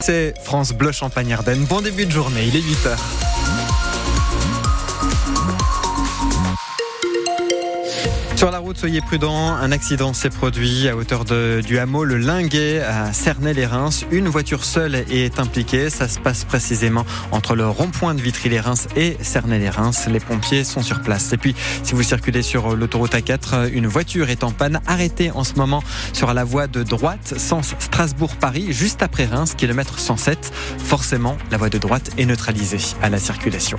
C'est France Bleu Champagne-Ardenne. Bon début de journée, il est 8h. Sur la route, soyez prudents. Un accident s'est produit à hauteur du hameau Le Linguet à Cernay-les-Reims. Une voiture seule est impliquée. Ça se passe précisément entre le rond-point de Vitry-les-Reims et Cernay-les-Reims. Les pompiers sont sur place. Et puis, si vous circulez sur l'autoroute A4, une voiture est en panne, arrêtée en ce moment sur la voie de droite, sens Strasbourg-Paris, juste après Reims, kilomètre 107. Forcément, la voie de droite est neutralisée à la circulation.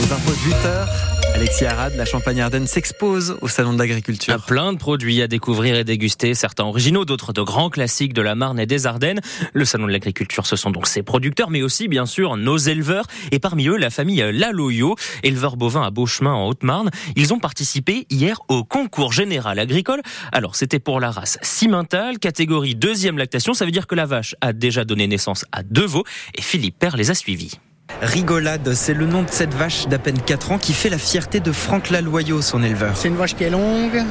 Les infos de 8 heures. Alexis Arad, la Champagne-Ardenne s'expose au Salon de l'Agriculture. Plein de produits à découvrir et déguster, certains originaux, d'autres de grands classiques de la Marne et des Ardennes. Le Salon de l'Agriculture, ce sont donc ses producteurs, mais aussi, bien sûr, nos éleveurs. Et parmi eux, la famille Laloyo, éleveur bovin à Beauchemin en Haute-Marne. Ils ont participé hier au concours général agricole. Alors, c'était pour la race Cimental, catégorie deuxième lactation. Ça veut dire que la vache a déjà donné naissance à deux veaux et Philippe Père les a suivis. Rigolade, c'est le nom de cette vache d'à peine 4 ans qui fait la fierté de Franck Laloyau, son éleveur. C'est une vache qui est longue,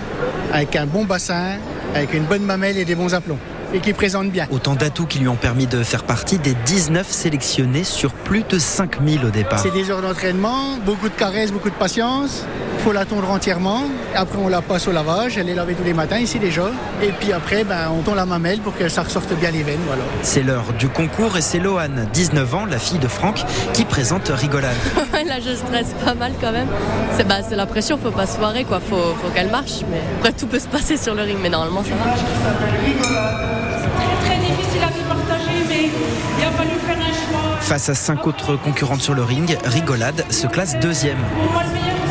avec un bon bassin, avec une bonne mamelle et des bons aplombs et qui présente bien. Autant d'atouts qui lui ont permis de faire partie des 19 sélectionnés sur plus de 5000 au départ. C'est des heures d'entraînement, beaucoup de caresses, beaucoup de patience. Il faut la tondre entièrement. Après, on la passe au lavage. Elle est lavée tous les matins ici déjà. Et puis après, ben, on tond la mamelle pour que ça ressorte bien les veines. Voilà. C'est l'heure du concours et c'est Loane, 19 ans, la fille de Franck, qui présente Rigolade. Là, je stresse pas mal quand même. C'est bah, la pression, faut pas se foirer, quoi. Faut, faut qu'elle marche. Mais après, tout peut se passer sur le ring, mais normalement, ça marche. Très difficile à partager, mais il a fallu faire un choix. Face à cinq autres concurrentes sur le ring, Rigolade se classe deuxième. Pour moi, le meilleur compromis, voilà.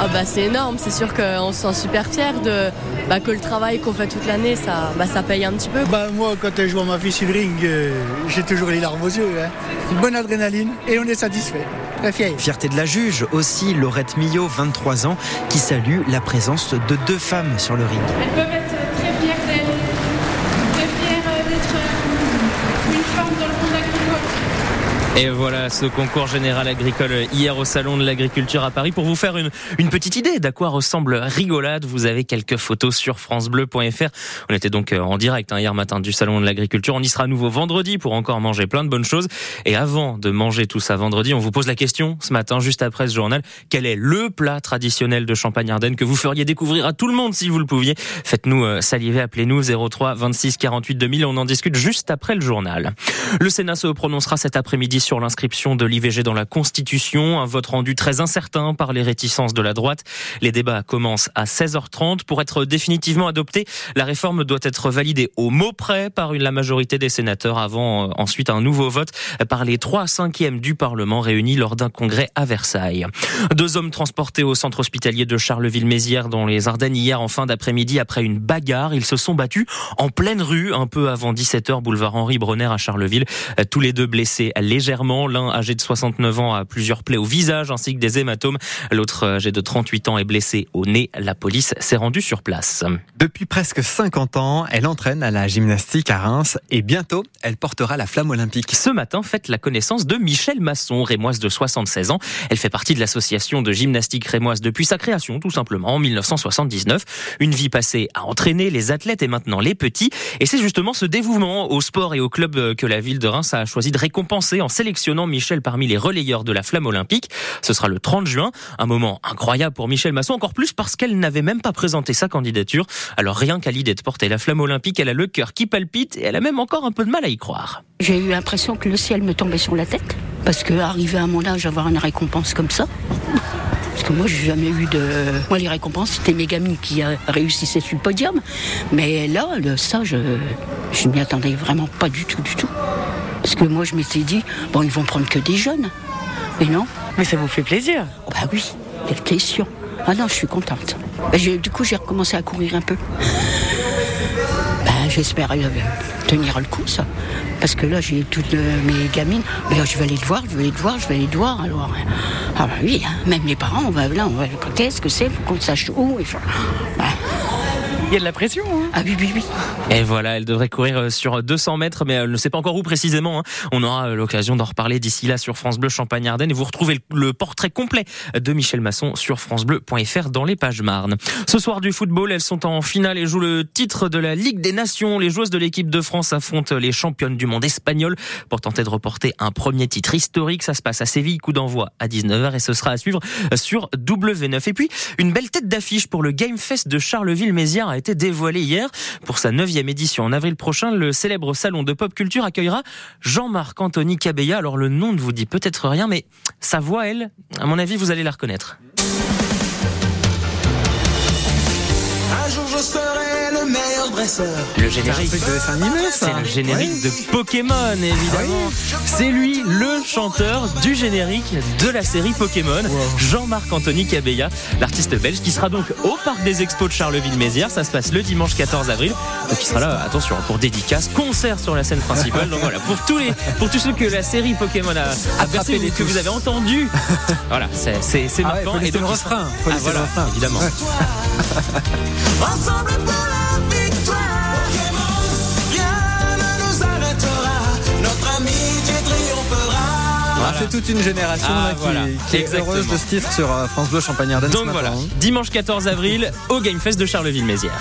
Ah bah c'est énorme, c'est sûr qu'on se sent super fier de bah, que le travail qu'on fait toute l'année, ça, bah, ça paye un petit peu. Bah, moi, quand je vois ma fille sur le ring, euh, j'ai toujours les larmes aux yeux. Hein. Une bonne adrénaline et on est satisfait. Très fier. Fierté de la juge, aussi Laurette Millot, 23 ans, qui salue la présence de deux femmes sur le ring. Et voilà ce concours général agricole hier au Salon de l'Agriculture à Paris. Pour vous faire une, une petite idée d'à quoi ressemble Rigolade, vous avez quelques photos sur francebleu.fr. On était donc euh, en direct hein, hier matin du Salon de l'Agriculture. On y sera à nouveau vendredi pour encore manger plein de bonnes choses. Et avant de manger tout ça vendredi, on vous pose la question ce matin, juste après ce journal. Quel est le plat traditionnel de Champagne-Ardenne que vous feriez découvrir à tout le monde si vous le pouviez? Faites-nous euh, saliver, appelez-nous 03 26 48 2000. On en discute juste après le journal. Le Sénat se prononcera cet après-midi sur l'inscription de l'IVG dans la Constitution, un vote rendu très incertain par les réticences de la droite. Les débats commencent à 16h30. Pour être définitivement adoptée, la réforme doit être validée au mot près par la majorité des sénateurs avant euh, ensuite un nouveau vote par les 3 cinquièmes du Parlement réunis lors d'un congrès à Versailles. Deux hommes transportés au centre hospitalier de Charleville-Mézières dans les Ardennes hier en fin d'après-midi après une bagarre. Ils se sont battus en pleine rue un peu avant 17h boulevard Henri Bronner à Charleville. Tous les deux blessés légèrement. L'un âgé de 69 ans a plusieurs plaies au visage ainsi que des hématomes. L'autre âgé de 38 ans est blessé au nez. La police s'est rendue sur place. Depuis presque 50 ans, elle entraîne à la gymnastique à Reims et bientôt, elle portera la flamme olympique. Ce matin, faites la connaissance de Michel Masson, rémoise de 76 ans. Elle fait partie de l'association de gymnastique rémoise depuis sa création, tout simplement, en 1979. Une vie passée à entraîner les athlètes et maintenant les petits. Et c'est justement ce dévouement au sport et au club que la ville de Reims a choisi de récompenser en sélectionnant Michel parmi les relayeurs de la flamme olympique. Ce sera le 30 juin. Un moment incroyable pour Michel Masson, encore plus parce qu'elle n'avait même pas présenté sa candidature. Alors rien qu'à l'idée de porter la flamme olympique, elle a le cœur qui palpite et elle a même encore un peu de mal à y croire. J'ai eu l'impression que le ciel me tombait sur la tête. Parce que arrivé à mon âge, avoir une récompense comme ça. Parce que moi, j'ai jamais eu de. Moi, les récompenses, c'était mes gamines qui euh, réussissaient sur le podium. Mais là, ça, je, je m'y attendais vraiment pas du tout, du tout. Parce que moi, je m'étais dit, bon, ils vont prendre que des jeunes. Mais non. Mais ça vous fait plaisir. Oh, bah oui, quelle question. Ah non, je suis contente. Bah, du coup, j'ai recommencé à courir un peu. Bah, J'espère euh, tenir le coup, ça. Parce que là, j'ai toutes euh, mes gamines. Mais là, je vais aller te voir, je vais aller te voir, je vais aller te voir. Alors, ah bah oui, hein, même les parents, on va là, on va quand est-ce que c'est, faut qu'on sache où. Bah, Il y a de la pression. Hein. Ah oui, oui, oui. Et voilà, elle devrait courir euh, sur 200 mètres, mais elle ne sait pas encore où précisément. Hein. On aura euh, l'occasion d'en reparler d'ici là sur France Bleu Champagne-Ardenne et vous retrouvez le portrait complet de Michel Masson sur francebleu.fr dans les pages Marne. Ce soir du football, elles sont en finale et jouent le titre de la Ligue des Nations. Les joueuses de l'équipe de France affrontent les championnes du monde espagnol pour tenter de reporter un premier titre historique. Ça se passe à Séville, coup d'envoi à 19h et ce sera à suivre sur W9. Et puis, une belle tête d'affiche pour le Game Fest de Charleville-Mézières été dévoilée hier. Pour sa neuvième édition en avril prochain, le célèbre salon de pop culture accueillera Jean-Marc Anthony Cabella. Alors le nom ne vous dit peut-être rien, mais sa voix, elle, à mon avis, vous allez la reconnaître. Un jour je serai le. Le générique. De dessin animé, ça. C'est le générique de Pokémon, évidemment. C'est lui, le chanteur du générique de la série Pokémon, Jean-Marc Anthony Cabella, l'artiste belge qui sera donc au Parc des Expos de Charleville-Mézières. Ça se passe le dimanche 14 avril. Donc il sera là, attention, pour dédicace, concert sur la scène principale. Donc voilà, pour tous les, pour tous ceux que la série Pokémon a, a les que tous. vous avez entendu. Voilà, c'est, c'est, c'est Ah ouais, marquant. faut laisser le refrain. Faut Ah, laisser le voilà, refrain. évidemment. Ensemble pour la C'est toute une génération Ah, là, qui, voilà. qui est Exactement. heureuse de ce titre sur euh, France Bleu Champagne-Ardenne ce Donc voilà, dimanche 14 avril au Game Fest de Charleville-Mézières.